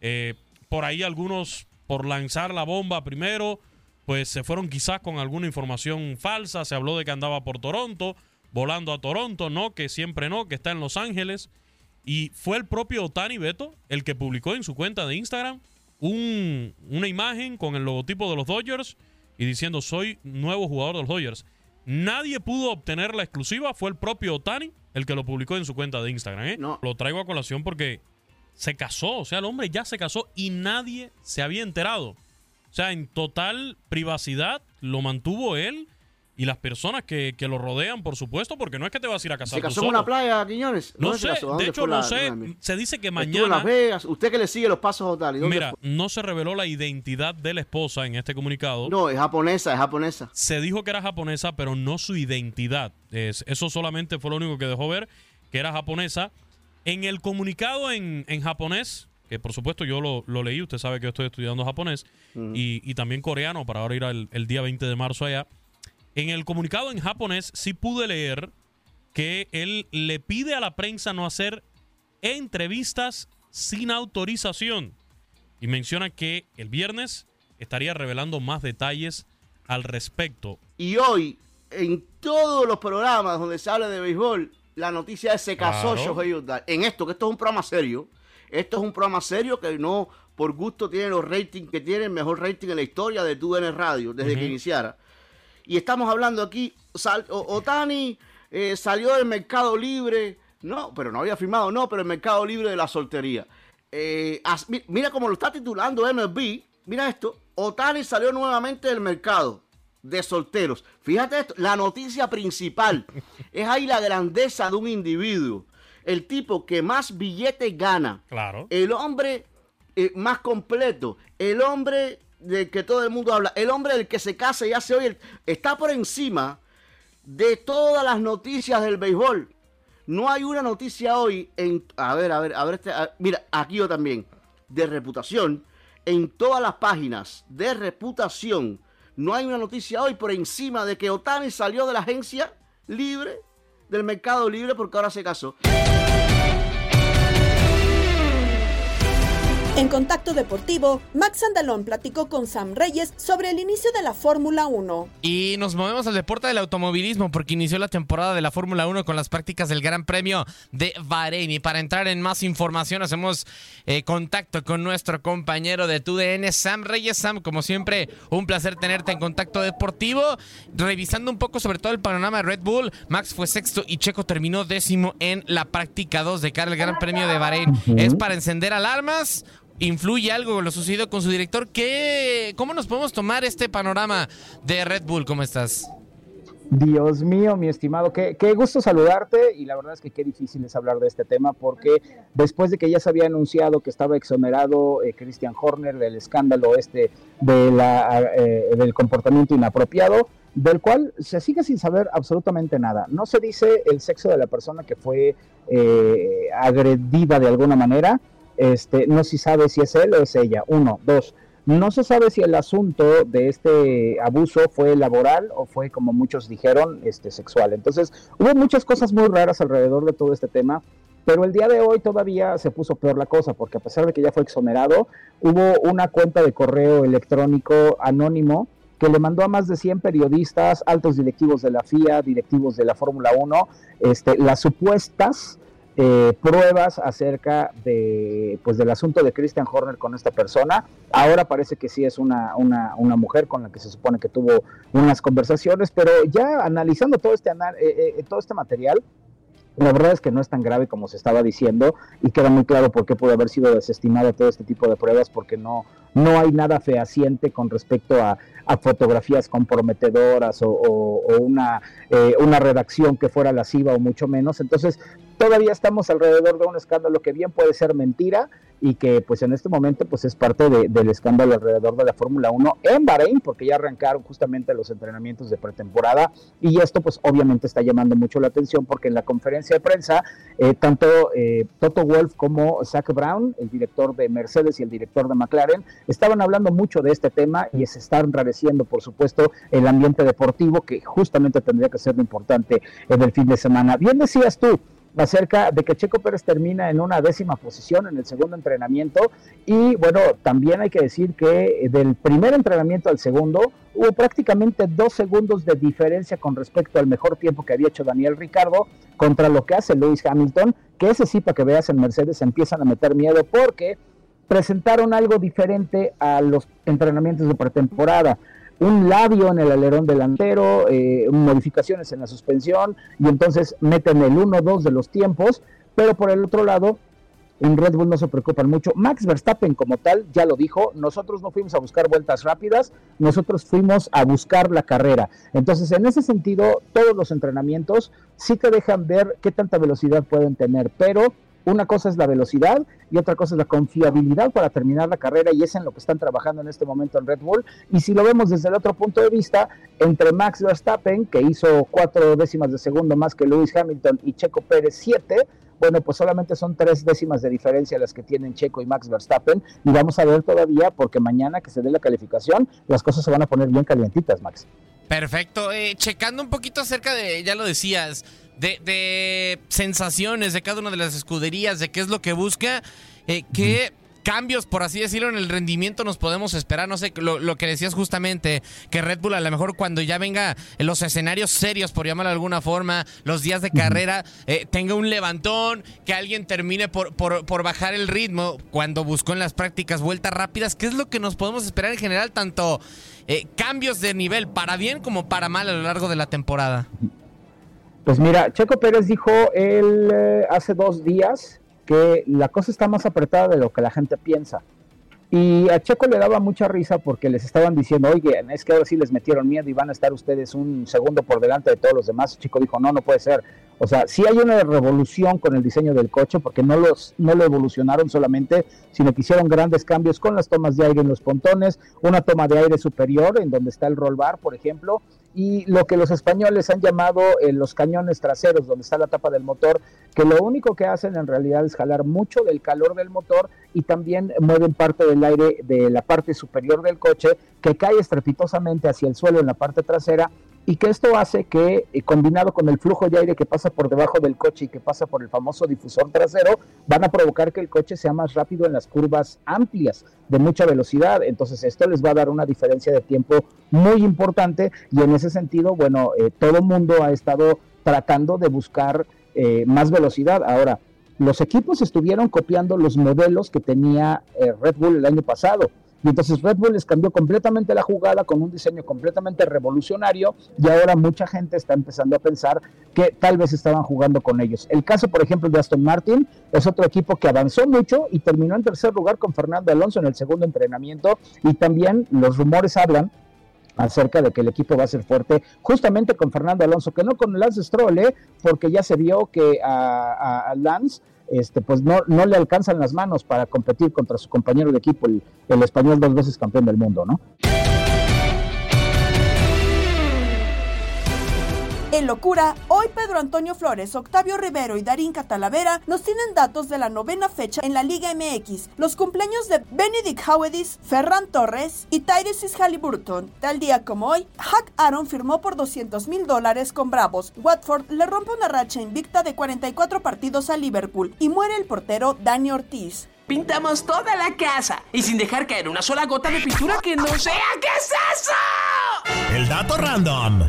Speaker 17: Eh, por ahí algunos por lanzar la bomba primero, pues se fueron quizás con alguna información falsa. Se habló de que andaba por Toronto, volando a Toronto, no, que siempre no, que está en Los Ángeles. Y fue el propio Otani Beto el que publicó en su cuenta de Instagram un- una imagen con el logotipo de los Dodgers y diciendo soy nuevo jugador de los Dodgers. Nadie pudo obtener la exclusiva, fue el propio Otani el que lo publicó en su cuenta de Instagram. ¿eh? Lo traigo a colación porque se casó, o sea, el hombre ya se casó y nadie se había enterado. O sea, en total privacidad lo mantuvo él y las personas que, que lo rodean, por supuesto, porque no es que te vas a ir a casar
Speaker 16: ¿Se casó en una playa, Quiñones?
Speaker 17: No
Speaker 16: ¿Dónde se
Speaker 17: sé,
Speaker 16: casó?
Speaker 17: de
Speaker 16: ¿Dónde
Speaker 17: hecho no
Speaker 16: la-
Speaker 17: sé. Se dice que
Speaker 16: Estuvo en
Speaker 17: mañana...
Speaker 16: Las Vegas. Usted que le sigue los pasos a. ¿dónde
Speaker 17: Mira,
Speaker 16: fue?
Speaker 17: no se reveló la identidad de la esposa en este comunicado.
Speaker 16: No, es japonesa, es japonesa.
Speaker 17: Se dijo que era japonesa, pero no su identidad. Es- eso solamente fue lo único que dejó ver, que era japonesa. En el comunicado en, en japonés, que por supuesto yo lo, lo leí, usted sabe que yo estoy estudiando japonés, y, y también coreano para ahora ir al, el día 20 de marzo allá. En el comunicado en japonés sí pude leer que él le pide a la prensa no hacer entrevistas sin autorización. Y menciona que el viernes estaría revelando más detalles al respecto.
Speaker 16: Y hoy, en todos los programas donde se habla de béisbol, la noticia es se casó
Speaker 17: Claro.
Speaker 16: En esto, que esto es un programa serio. Esto es un programa serio que no por gusto tiene los ratings que tiene, el mejor rating en la historia de TUDN Radio, desde que iniciara. Y estamos hablando aquí, sal- Otani eh, salió del mercado libre, no, pero no había firmado, no, pero el mercado libre de la soltería. Eh, as- mira cómo lo está titulando MLB, mira esto, Otani salió nuevamente del mercado de solteros. Fíjate esto, la noticia principal es ahí la grandeza de un individuo, el tipo que más billetes gana,
Speaker 17: Claro.
Speaker 16: el hombre eh, más completo, el hombre del que todo el mundo habla, el hombre del que se casa y hace hoy, está por encima de todas las noticias del béisbol. No hay una noticia hoy en, a ver, a ver, a ver, este, mira, aquí yo también, de reputación, en todas las páginas de reputación, no hay una noticia hoy por encima de que Otani salió de la agencia libre, del mercado libre, porque ahora se casó.
Speaker 2: En Contacto Deportivo, Max Andalón platicó con Sam Reyes sobre el inicio de la Fórmula 1.
Speaker 18: Y nos movemos al deporte del automovilismo porque inició la temporada de la Fórmula 1 con las prácticas del Gran Premio de Bahrein. Y para entrar en más información, hacemos eh, contacto con nuestro compañero de TUDN, Sam Reyes. Sam, como siempre, un placer tenerte en contacto deportivo. Revisando un poco sobre todo el panorama de Red Bull, Max fue sexto y Checo terminó décimo en la práctica 2 de cara al Gran Premio de Bahrein. ¿Es para encender alarmas? ¿Influye algo lo sucedido con su director? ¿Qué, ¿Cómo nos podemos tomar este panorama de Red Bull? ¿Cómo estás?
Speaker 19: Dios mío, mi estimado, qué, qué gusto saludarte y la verdad es que qué difícil es hablar de este tema porque después de que ya se había anunciado que estaba exonerado eh, Christian Horner del escándalo este de la, eh, del comportamiento inapropiado, del cual se sigue sin saber absolutamente nada. No se dice el sexo de la persona que fue eh, agredida de alguna manera, este, no se sabe si es él o es ella, uno, dos. No se sabe si el asunto de este abuso fue laboral o fue, como muchos dijeron, este, sexual. Entonces, hubo muchas cosas muy raras alrededor de todo este tema, pero el día de hoy todavía se puso peor la cosa, porque a pesar de que ya fue exonerado, hubo una cuenta de correo electrónico anónimo que le mandó a más de 100 periodistas, altos directivos de la FIA, directivos de la Fórmula 1, este, las supuestas eh, pruebas acerca de pues del asunto de Christian Horner con esta persona. Ahora parece que sí es una, una, una mujer con la que se supone que tuvo unas conversaciones, pero ya analizando todo este, ana- eh, eh, todo este material, la verdad es que no es tan grave como se estaba diciendo y queda muy claro por qué pudo haber sido desestimado todo este tipo de pruebas porque no, no hay nada fehaciente con respecto a, fotografías comprometedoras o una, eh, una redacción que fuera lasciva o mucho menos. Entonces, todavía estamos alrededor de un escándalo que bien puede ser mentira y que pues en este momento pues es parte de- del escándalo alrededor de la Fórmula 1 en Bahrein porque ya arrancaron justamente los entrenamientos de pretemporada y esto pues obviamente está llamando mucho la atención porque en la conferencia de prensa eh, tanto eh, Toto Wolf como Zach Brown, el director de Mercedes y el director de McLaren, estaban hablando mucho de este tema y se está enrareciendo por supuesto el ambiente deportivo que justamente tendría que ser lo importante en el fin de semana. Bien decías tú, acerca de que Checo Pérez termina en una décima posición en el segundo entrenamiento. Y bueno, también hay que decir que del primer entrenamiento al segundo hubo prácticamente dos segundos de diferencia con respecto al mejor tiempo que había hecho Daniel Ricardo contra lo que hace Lewis Hamilton, que ese sí para que veas en Mercedes empiezan a meter miedo porque presentaron algo diferente a los entrenamientos de pretemporada un labio en el alerón delantero, eh, modificaciones en la suspensión, y entonces meten el 1-2 de los tiempos, pero por el otro lado, en Red Bull no se preocupan mucho. Max Verstappen como tal ya lo dijo, nosotros no fuimos a buscar vueltas rápidas, nosotros fuimos a buscar la carrera. Entonces, en ese sentido, todos los entrenamientos sí te dejan ver qué tanta velocidad pueden tener, pero una cosa es la velocidad y otra cosa es la confiabilidad para terminar la carrera y es en lo que están trabajando en este momento en Red Bull. Y si lo vemos desde el otro punto de vista, entre Max Verstappen, que hizo cuatro décimas de segundo más que Lewis Hamilton, y Checo Pérez siete, bueno, pues solamente son tres décimas de diferencia las que tienen Checo y Max Verstappen. Y vamos a ver todavía, porque mañana que se dé la calificación, las cosas se van a poner bien calientitas, Max.
Speaker 18: Perfecto. Eh, checando un poquito acerca de, ya lo decías, de, de sensaciones de cada una de las escuderías, de qué es lo que busca, eh, qué cambios, por así decirlo, en el rendimiento nos podemos esperar. No sé, lo, lo que decías justamente, que Red Bull a lo mejor cuando ya venga en los escenarios serios, por llamarlo de alguna forma, los días de carrera, eh, tenga un levantón, que alguien termine por, por, por bajar el ritmo cuando buscó en las prácticas vueltas rápidas. ¿Qué es lo que nos podemos esperar en general, tanto eh, cambios de nivel para bien como para mal a lo largo de la temporada?
Speaker 19: Pues mira, Checo Pérez dijo él eh, hace dos días que la cosa está más apretada de lo que la gente piensa. Y a Checo le daba mucha risa porque les estaban diciendo, oye, es que ahora sí les metieron miedo y van a estar ustedes un segundo por delante de todos los demás. Chico dijo, no, no puede ser. O sea, sí hay una revolución con el diseño del coche porque no, los, no lo evolucionaron solamente, sino que hicieron grandes cambios con las tomas de aire en los pontones, una toma de aire superior en donde está el roll bar, por ejemplo, y lo que los españoles han llamado eh, los cañones traseros, donde está la tapa del motor, que lo único que hacen en realidad es jalar mucho del calor del motor y también mueven parte del aire de la parte superior del coche que cae estrepitosamente hacia el suelo en la parte trasera y que esto hace que, eh, combinado con el flujo de aire que pasa por debajo del coche y que pasa por el famoso difusor trasero, van a provocar que el coche sea más rápido en las curvas amplias de mucha velocidad. Entonces esto les va a dar una diferencia de tiempo muy importante y en ese sentido, bueno, eh, todo el mundo ha estado tratando de buscar eh, más velocidad. Ahora, los equipos estuvieron copiando los modelos que tenía eh, Red Bull el año pasado. Y entonces Red Bull les cambió completamente la jugada con un diseño completamente revolucionario y ahora mucha gente está empezando a pensar que tal vez estaban jugando con ellos. El caso, por ejemplo, de Aston Martin es otro equipo que avanzó mucho y terminó en tercer lugar con Fernando Alonso en el segundo entrenamiento y también los rumores hablan acerca de que el equipo va a ser fuerte justamente con Fernando Alonso, que no con Lance Stroll, ¿eh? porque ya se vio que a, Lance este, pues no, no le alcanzan las manos para competir contra su compañero de equipo, el, el español dos veces campeón del mundo, ¿no?
Speaker 2: En locura, hoy Pedro Antonio Flores, Octavio Rivero y Darín Catalavera nos tienen datos de la novena fecha en la Liga MX, los cumpleaños de Benedict Howedis, Ferran Torres y Tyrese Halliburton. Tal día como hoy, Hack Aaron firmó por 200 mil dólares con Bravos. Watford le rompe una racha invicta de 44 partidos a Liverpool y muere el portero Dani Ortiz.
Speaker 20: Pintamos toda la casa y sin dejar caer una sola gota de pintura que no sea. ¿Qué es eso?
Speaker 12: El dato random.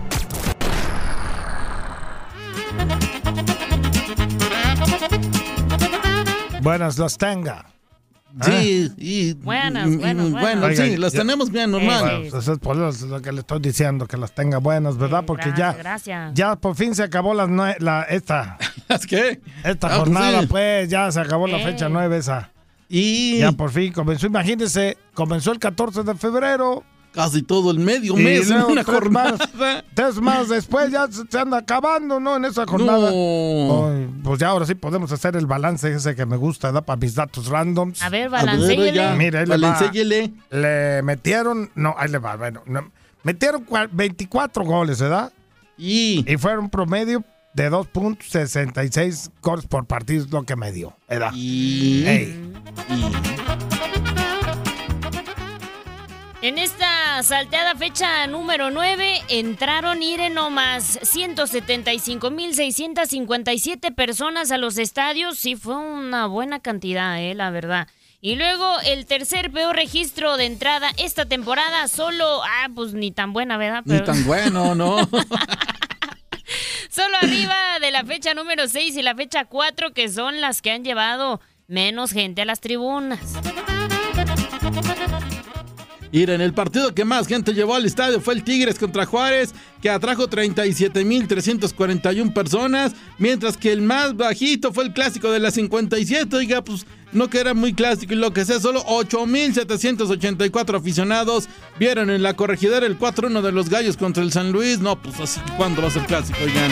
Speaker 12: Buenas las tenga.
Speaker 21: Sí, y.
Speaker 10: Buenas,
Speaker 21: y-
Speaker 10: buenas, buenas.
Speaker 21: Bueno,
Speaker 12: Oiga,
Speaker 21: sí, las
Speaker 12: ya-
Speaker 21: tenemos bien, normal.
Speaker 12: Bueno, pues eso es por eso lo que le estoy diciendo, que las tenga buenas, ¿verdad? Porque
Speaker 10: Gracias,
Speaker 12: ya,
Speaker 10: gracias.
Speaker 12: ya por fin se acabó nue- la, esta,
Speaker 21: ¿Las qué?
Speaker 12: esta
Speaker 21: Ah, pues
Speaker 12: jornada,
Speaker 21: sí.
Speaker 12: pues ya se acabó la
Speaker 10: Eh.
Speaker 12: fecha nueve esa. Y ya por fin comenzó, imagínense, comenzó el 14 de febrero.
Speaker 21: Casi todo el medio
Speaker 12: y
Speaker 21: mes en
Speaker 12: luego
Speaker 21: una
Speaker 12: tres
Speaker 21: jornada.
Speaker 12: Más, tres más después ya se, se anda acabando, ¿no? En esa jornada.
Speaker 21: No.
Speaker 12: Ay, pues ya ahora sí podemos hacer el balance ese que me gusta, ¿da? Para mis datos randoms.
Speaker 10: A ver,
Speaker 21: A ver,
Speaker 10: balancéele.
Speaker 21: ya.
Speaker 12: Mira, ahí le va. Le metieron, no, ahí le va, bueno, no, metieron cua- 24 goles, ¿verdad?
Speaker 21: Y,
Speaker 12: Y fueron un promedio de 2.66 goles por partido, es lo que me dio, ¿verdad?
Speaker 21: y,
Speaker 12: Ey.
Speaker 10: En esta salteada fecha número 9 entraron Ire nomás 175.657 personas a los estadios. Sí, fue una buena cantidad, eh, la verdad. Y luego el tercer peor registro de entrada esta temporada, solo, ah, pues ni tan buena, ¿verdad?
Speaker 21: ni tan bueno, ¿no?
Speaker 10: Solo arriba de la fecha número 6 y la fecha 4, que son las que han llevado menos gente a las tribunas.
Speaker 21: Mira, en el partido que más gente llevó al estadio fue el Tigres contra Juárez, que atrajo 37.341 personas, mientras que el más bajito fue el clásico de la 57. Oiga, pues no que era muy clásico y lo que sea, solo 8.784 aficionados vieron en la corregidora el 4-1 de los Gallos contra el San Luis. No, pues así, ¿cuándo va a ser clásico, oigan?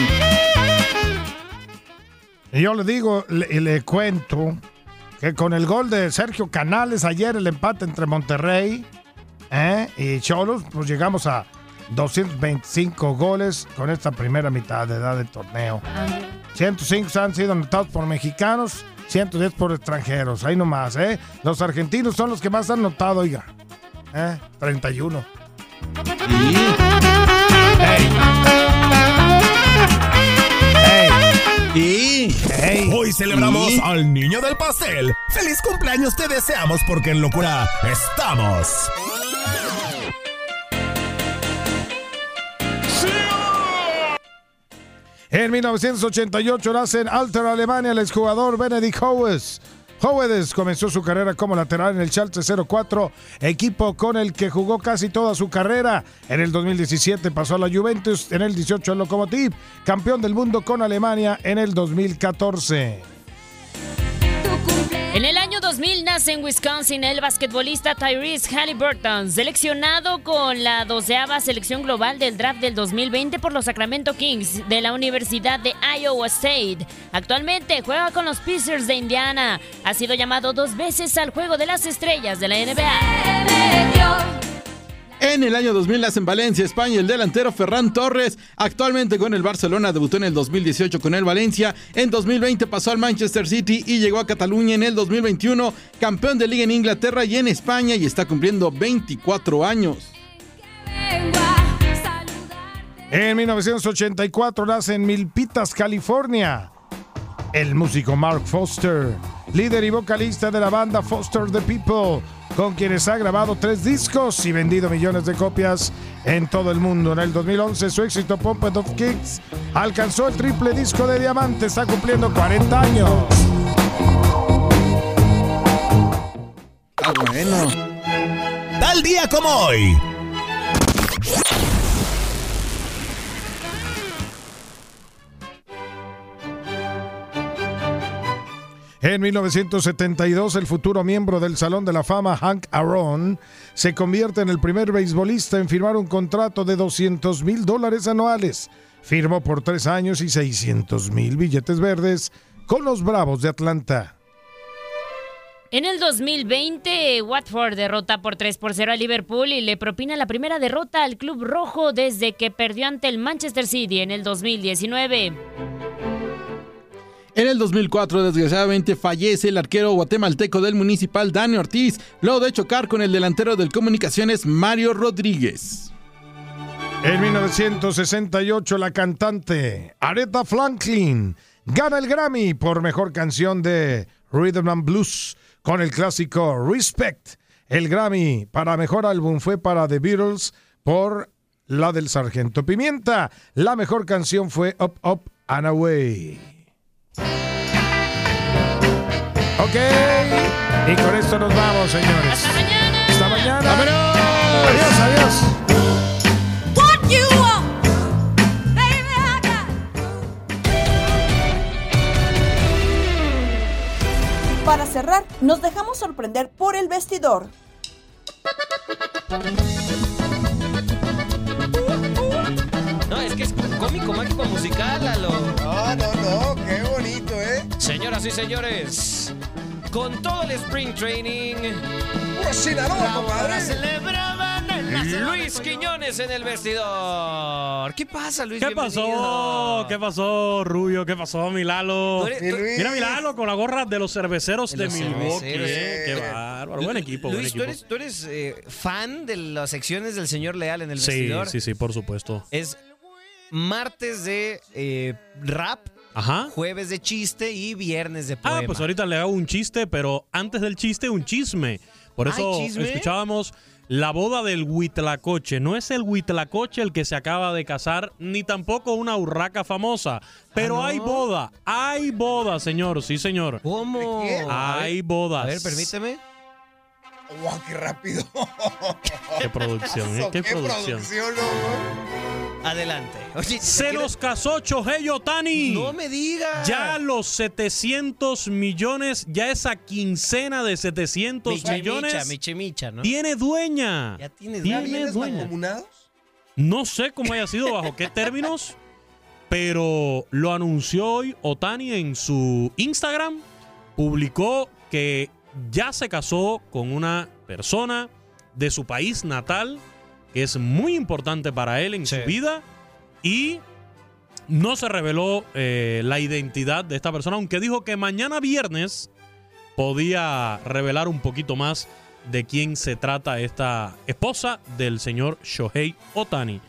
Speaker 12: Y yo le digo y le cuento que con el gol de Sergio Canales ayer, el empate entre Monterrey ¿eh? y Cholos, pues llegamos a 225 goles con esta primera mitad de edad del torneo. 105 han sido anotados por mexicanos, 110 por extranjeros. Ahí nomás, ¿eh? Los argentinos son los que más han anotado, oiga. ¿Eh? 31.
Speaker 21: Y
Speaker 1: Hoy celebramos al niño del pastel. ¡Feliz cumpleaños te deseamos porque en locura estamos!
Speaker 12: En 1988 nace en Alter, Alemania, el exjugador Benedict Howes. Howes comenzó su carrera como lateral en el Schalke 04, equipo con el que jugó casi toda su carrera. En el 2017 pasó a la Juventus, en el 18 al Lokomotiv, campeón del mundo con Alemania en el 2014.
Speaker 10: En el año 2000 nace en Wisconsin el basquetbolista Tyrese Halliburton, seleccionado con la doceava selección global del draft del 2020 por los Sacramento Kings de la Universidad de Iowa State. Actualmente juega con los Pacers de Indiana. Ha sido llamado dos veces al Juego de las Estrellas de la NBA.
Speaker 21: En el año 2000 nace en Valencia, España, el delantero Ferran Torres, actualmente con el Barcelona, debutó en el 2018 con el Valencia, en 2020 pasó al Manchester City y llegó a Cataluña en el 2021, campeón de liga en Inglaterra y en España y está cumpliendo 24 años.
Speaker 12: En 1984 nace en Milpitas, California. El músico Mark Foster, líder y vocalista de la banda Foster the People, con quienes ha grabado tres discos y vendido millones de copias en todo el mundo. En el 2011 su éxito Pumped of Kicks alcanzó el triple disco de diamante, está cumpliendo 40 años.
Speaker 21: Ah, bueno.
Speaker 1: Tal día como hoy.
Speaker 12: En 1972, el futuro miembro del Salón de la Fama, Hank Aaron, se convierte en el primer beisbolista en firmar un contrato de 200 mil dólares anuales. Firmó por tres años y 600 mil billetes verdes con los Bravos de Atlanta.
Speaker 10: En el 2020, Watford derrota por 3 por 0 a Liverpool y le propina la primera derrota al Club Rojo desde que perdió ante el Manchester City en el 2019.
Speaker 21: En el 2004, desgraciadamente, fallece el arquero guatemalteco del Municipal, Dani Ortiz, luego de chocar con el delantero del Comunicaciones, Mario Rodríguez.
Speaker 12: En 1968, la cantante Aretha Franklin gana el Grammy por mejor canción de Rhythm and Blues con el clásico Respect. El Grammy para mejor álbum fue para The Beatles por la del Sargento Pimienta. La mejor canción fue Up, Up and Away. Ok, y con esto nos vamos, señores. Hasta mañana. Hasta mañana. Adiós, adiós.
Speaker 22: What you want, baby, I got.
Speaker 2: Para cerrar, nos dejamos sorprender por el vestidor.
Speaker 18: Señoras y señores, con todo el Spring Training.
Speaker 23: ¡Puro Sinaloa, compadre!
Speaker 18: celebraban Luis Quiñones en el vestidor. ¿Qué pasa, Luis?
Speaker 17: ¿Qué pasó? ¿Qué pasó, Rubio? ¿Qué pasó, Milalo?
Speaker 18: Tú eres- tú-
Speaker 17: Mira, Milalo con la gorra de los cerveceros
Speaker 18: De los
Speaker 17: Milwaukee.
Speaker 18: cerveceros.
Speaker 17: eh. Qué bárbaro. Buen equipo, buen
Speaker 18: Luis, ¿tú
Speaker 17: equipo.
Speaker 18: eres, tú eres eh, fan de las secciones del señor Leal en el
Speaker 17: Sí,
Speaker 18: vestidor?
Speaker 17: sí, sí, por supuesto.
Speaker 18: Es martes de eh, rap,
Speaker 17: Ajá.
Speaker 18: jueves de chiste y viernes de poema.
Speaker 17: Ah, pues ahorita le hago un chiste, pero antes del chiste, un chisme. Por
Speaker 18: ¿Hay
Speaker 17: eso
Speaker 18: chisme?
Speaker 17: escuchábamos la boda del Huitlacoche. No es el Huitlacoche el que se acaba de casar, ni tampoco una urraca famosa. Pero
Speaker 18: ¿Ah,
Speaker 17: hay boda, hay boda, señor. Sí, señor.
Speaker 18: ¿Cómo?
Speaker 17: Hay bodas.
Speaker 18: A ver, permíteme.
Speaker 23: ¡Wow, qué rápido!
Speaker 17: Qué producción, ¿eh? Qué, producción.
Speaker 18: Adelante. Oye,
Speaker 17: Se
Speaker 18: quiero-
Speaker 17: los casó Chohei Otani.
Speaker 18: No me digas.
Speaker 17: Ya los 700 millones, ya esa quincena de 700
Speaker 18: Micha,
Speaker 17: millones
Speaker 18: micha, micha, micha, ¿no?
Speaker 17: tiene dueña.
Speaker 18: Ya tiene
Speaker 17: Tiene
Speaker 23: ¿Bienes
Speaker 17: dueña.
Speaker 23: mancomunados?
Speaker 17: No sé cómo haya sido, bajo qué términos, pero lo anunció hoy Otani en su Instagram. Publicó que ya se casó con una persona de su país natal, que es muy importante para él en su vida, y no se reveló eh, la identidad de esta persona, aunque dijo que mañana viernes podía revelar un poquito más de quién se trata esta esposa del señor Shohei Otani.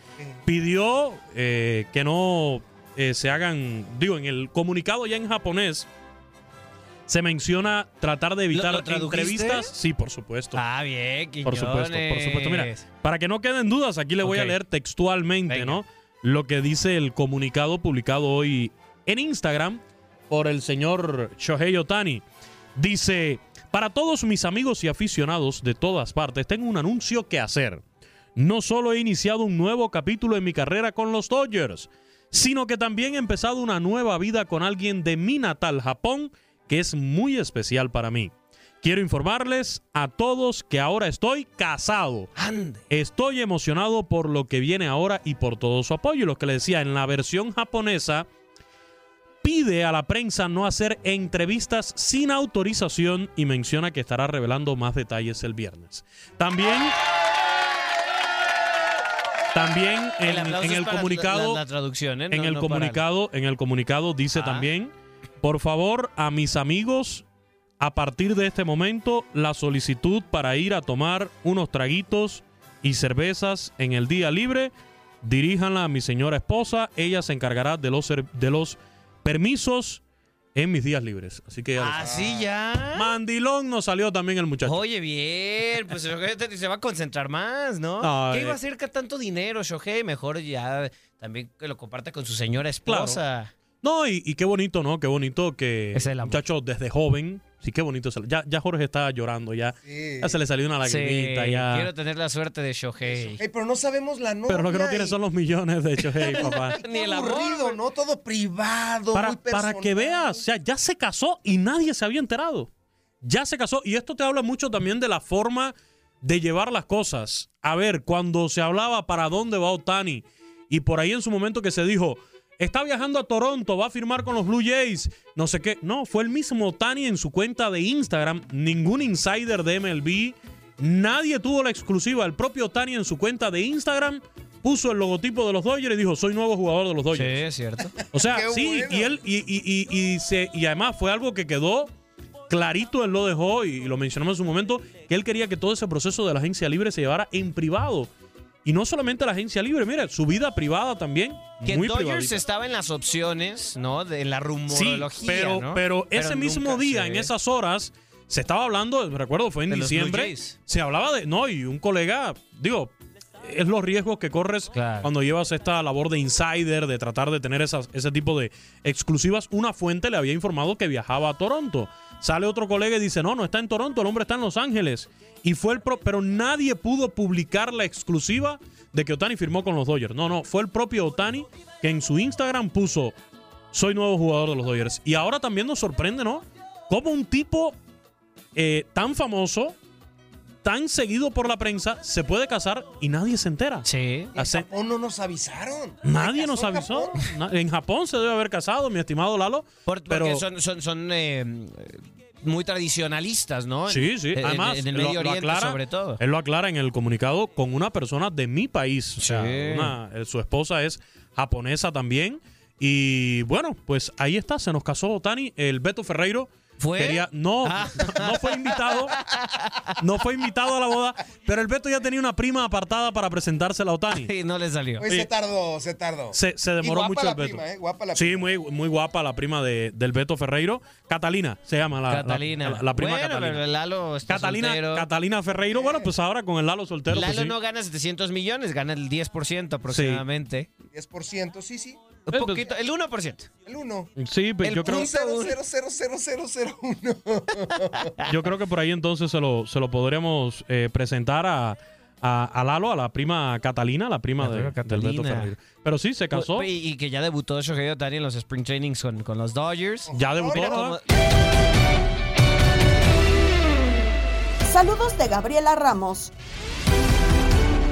Speaker 17: Pidió eh, que no eh, se hagan, digo, en el comunicado ya en japonés se menciona tratar de evitar
Speaker 18: ¿Lo- lo
Speaker 17: entrevistas. Sí, por supuesto.
Speaker 18: Ah, bien,
Speaker 17: Por supuesto, por supuesto. Mira,
Speaker 18: Quiñones.
Speaker 17: para que no queden dudas, aquí le voy a leer textualmente, ¿no? Lo que dice el comunicado publicado hoy en Instagram por el señor Shohei Otani. Dice, para todos mis amigos y aficionados de todas partes, tengo un anuncio que hacer. No solo he iniciado un nuevo capítulo en mi carrera con los Dodgers, sino que también he empezado una nueva vida con alguien de mi natal Japón que es muy especial para mí. Quiero informarles a todos que ahora estoy casado. Estoy emocionado por lo que viene ahora y por todo su apoyo. Lo que le decía, en la versión japonesa pide a la prensa no hacer entrevistas sin autorización y menciona que estará revelando más detalles el viernes. También también en,
Speaker 18: El
Speaker 17: en comunicado
Speaker 18: la, la traducción, ¿eh?
Speaker 17: en el
Speaker 18: no para-
Speaker 17: comunicado, en el comunicado dice
Speaker 18: Ah.
Speaker 17: también, por favor, a mis amigos, a partir de este momento, la solicitud para ir a tomar unos traguitos y cervezas en el día libre, diríjanla a mi señora esposa, ella se encargará de los, de los permisos en mis días libres. Así que ya lo
Speaker 18: Ah, ya.
Speaker 17: Mandilón nos salió también el muchacho.
Speaker 18: Oye, bien, pues se va a concentrar más, ¿no?
Speaker 17: No,
Speaker 18: ¿Qué
Speaker 17: eh.
Speaker 18: iba a hacer con tanto dinero, Shohei? Mejor ya también que lo comparta con su señora esposa.
Speaker 17: No, y, y qué bonito, ¿no? Qué bonito que muchacho desde joven. Sí, qué bonito. se- Ya, ya Jorge está llorando, ya, ya se le salió una
Speaker 18: Sí,
Speaker 17: lagrimita, ya.
Speaker 18: quiero tener la suerte de Shohei.
Speaker 23: Pero no sabemos la novia.
Speaker 17: Pero lo que no tiene
Speaker 23: y-
Speaker 17: son los millones de hecho, hey, papá.
Speaker 18: Ni el amor,
Speaker 23: aburrido, ¿no? Todo privado,
Speaker 17: para,
Speaker 23: muy
Speaker 17: para que veas, o sea, ya se casó y nadie se había enterado. Ya se casó. Y esto te habla mucho también de la forma de llevar las cosas. A ver, cuando se hablaba para dónde va Otani, y por ahí en su momento que se dijo, está viajando a Toronto, va a firmar con los Blue Jays, no sé qué. No, fue el mismo Otani en su cuenta de Instagram, ningún insider de MLB, nadie tuvo la exclusiva. El propio Otani en su cuenta de Instagram puso el logotipo de los Dodgers y dijo, soy nuevo jugador de los Dodgers.
Speaker 18: Sí, es cierto.
Speaker 17: O sea,
Speaker 18: Qué
Speaker 17: sí,
Speaker 18: bueno.
Speaker 17: y él, y, y- y- y se, y además fue algo que quedó clarito, él lo dejó y, lo mencionamos en su momento, que él quería que todo ese proceso de la agencia libre se llevara en privado. Y no solamente la agencia libre, mira, su vida privada también,
Speaker 18: Que
Speaker 17: muy
Speaker 18: Dodgers
Speaker 17: privadita.
Speaker 18: estaba en las opciones, ¿no? De la
Speaker 17: Sí,
Speaker 18: rumorología,
Speaker 17: pero,
Speaker 18: ¿no?
Speaker 17: pero ese mismo día, en esas horas, se estaba hablando, recuerdo, fue en
Speaker 18: De
Speaker 17: diciembre, se hablaba de, no, y un colega, digo, es los riesgos que corres cuando llevas esta labor de insider, de tratar de tener esas, ese tipo de exclusivas. Una fuente le había informado que viajaba a Toronto. Sale otro colega y dice, no, no está en Toronto, el hombre está en Los Ángeles. Y fue el pro- pero nadie pudo publicar la exclusiva de que Otani firmó con los Dodgers. No, no, fue el propio Otani que en su Instagram puso, soy nuevo jugador de los Dodgers. Y ahora también nos sorprende, ¿no? Como un tipo eh, tan famoso, tan seguido por la prensa, se puede casar y nadie se entera.
Speaker 18: Sí.
Speaker 23: En Japón no nos avisaron.
Speaker 17: Nadie
Speaker 23: ¿Se
Speaker 17: nos avisó.
Speaker 23: Japón?
Speaker 17: En Japón se debe haber casado, mi estimado Lalo.
Speaker 18: Por-
Speaker 17: pero
Speaker 18: porque son, son, son eh, muy tradicionalistas, ¿no?
Speaker 17: Sí, sí.
Speaker 18: En-
Speaker 17: Además,
Speaker 18: en el Medio
Speaker 17: lo
Speaker 18: Oriente,
Speaker 17: aclara-
Speaker 18: sobre todo.
Speaker 17: Él lo aclara en el comunicado con una persona de mi país. O sea,
Speaker 18: Sí.
Speaker 17: una- eh, su esposa es japonesa también. Y bueno, pues ahí está, se nos casó Tani. El Beto Ferreiro.
Speaker 18: ¿Fue?
Speaker 17: Quería, no,
Speaker 18: Ah.
Speaker 17: no fue invitado. No fue invitado a la boda. Pero el Beto ya tenía una prima apartada para presentársela a Otani.
Speaker 18: Y no le salió.
Speaker 23: Pues se tardó, se tardó.
Speaker 17: Se, se
Speaker 23: Y
Speaker 17: demoró
Speaker 23: guapa
Speaker 17: mucho
Speaker 23: la
Speaker 17: el Beto.
Speaker 23: prima, ¿eh? Guapa la
Speaker 17: sí,
Speaker 23: prima.
Speaker 17: muy, muy guapa la prima de, del Beto Ferreiro. Catalina se llama la, la-
Speaker 18: Catalina.
Speaker 17: la, la prima
Speaker 18: bueno,
Speaker 17: Catalina.
Speaker 18: pero Lalo está
Speaker 17: Catalina,
Speaker 18: soltero.
Speaker 17: Catalina Ferreiro, bueno, pues ahora con el Lalo soltero.
Speaker 18: Lalo
Speaker 17: pues sí.
Speaker 18: no gana 700 millones, gana el 10% aproximadamente.
Speaker 23: 10%, sí, sí.
Speaker 18: Un poquito, el 1%.
Speaker 23: El 1.
Speaker 17: Sí, pues
Speaker 18: El
Speaker 17: yo creo.
Speaker 23: 0000001.
Speaker 17: yo creo que por ahí entonces se lo, se lo podríamos eh, presentar a, a, a Lalo, a la prima Catalina, la prima,
Speaker 18: La
Speaker 17: de-
Speaker 18: prima
Speaker 17: del Beto
Speaker 18: Catalina.
Speaker 17: Pero sí, se casó.
Speaker 18: Y, y que ya debutó Shohei Ohtani en los Spring Trainings con, con los Dodgers.
Speaker 17: Ya debutó,
Speaker 2: Saludos de Gabriela Ramos.